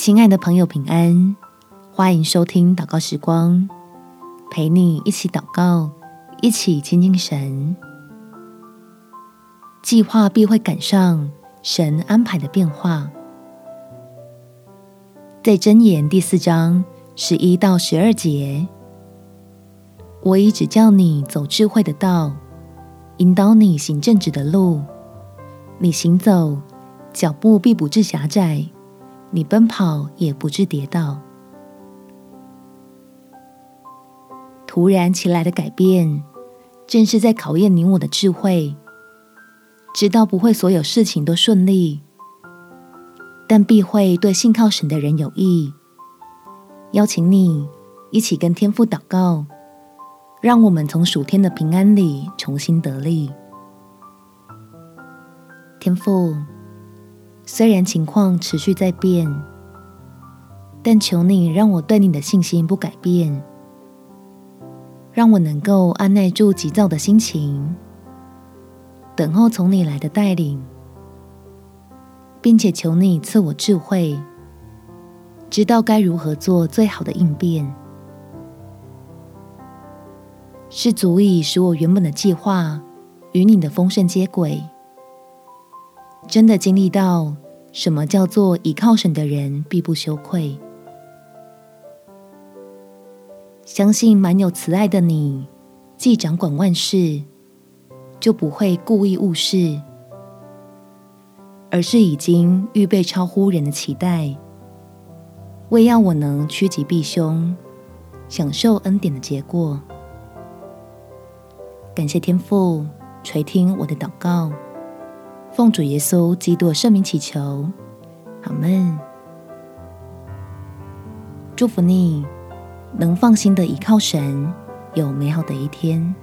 亲爱的朋友，平安！欢迎收听祷告时光，陪你一起祷告，一起亲近神。计划必会赶上神安排的变化。在箴言第四章十一到十二节，我已指教你走智慧的道，引导你行正直的路。你行走，脚步必不致狭窄；你奔跑也不致跌倒。突然其来的改变，正是在考验你我的智慧。知道不会所有事情都顺利，但必会对信靠神的人有益。邀请你一起跟天父祷告，让我们从暑天的平安里重新得力。天父，虽然情况持续在变，但求你让我对你的信心不改变，让我能够按捺住急躁的心情，等候从你来的带领，并且求你赐我智慧，知道该如何做最好的应变，是足以使我原本的计划与你的丰盛接轨。真的经历到什么叫做倚靠神的人必不羞愧，相信满有慈爱的你，既掌管万事，就不会故意误事，而是已经预备超乎人的期待，为要我能趋吉避凶，享受恩典的结果。感谢天父垂听我的祷告。奉主耶稣基督的圣名祈求，阿门。祝福你，能放心的依靠神，有美好的一天。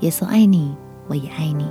耶稣爱你，我也爱你。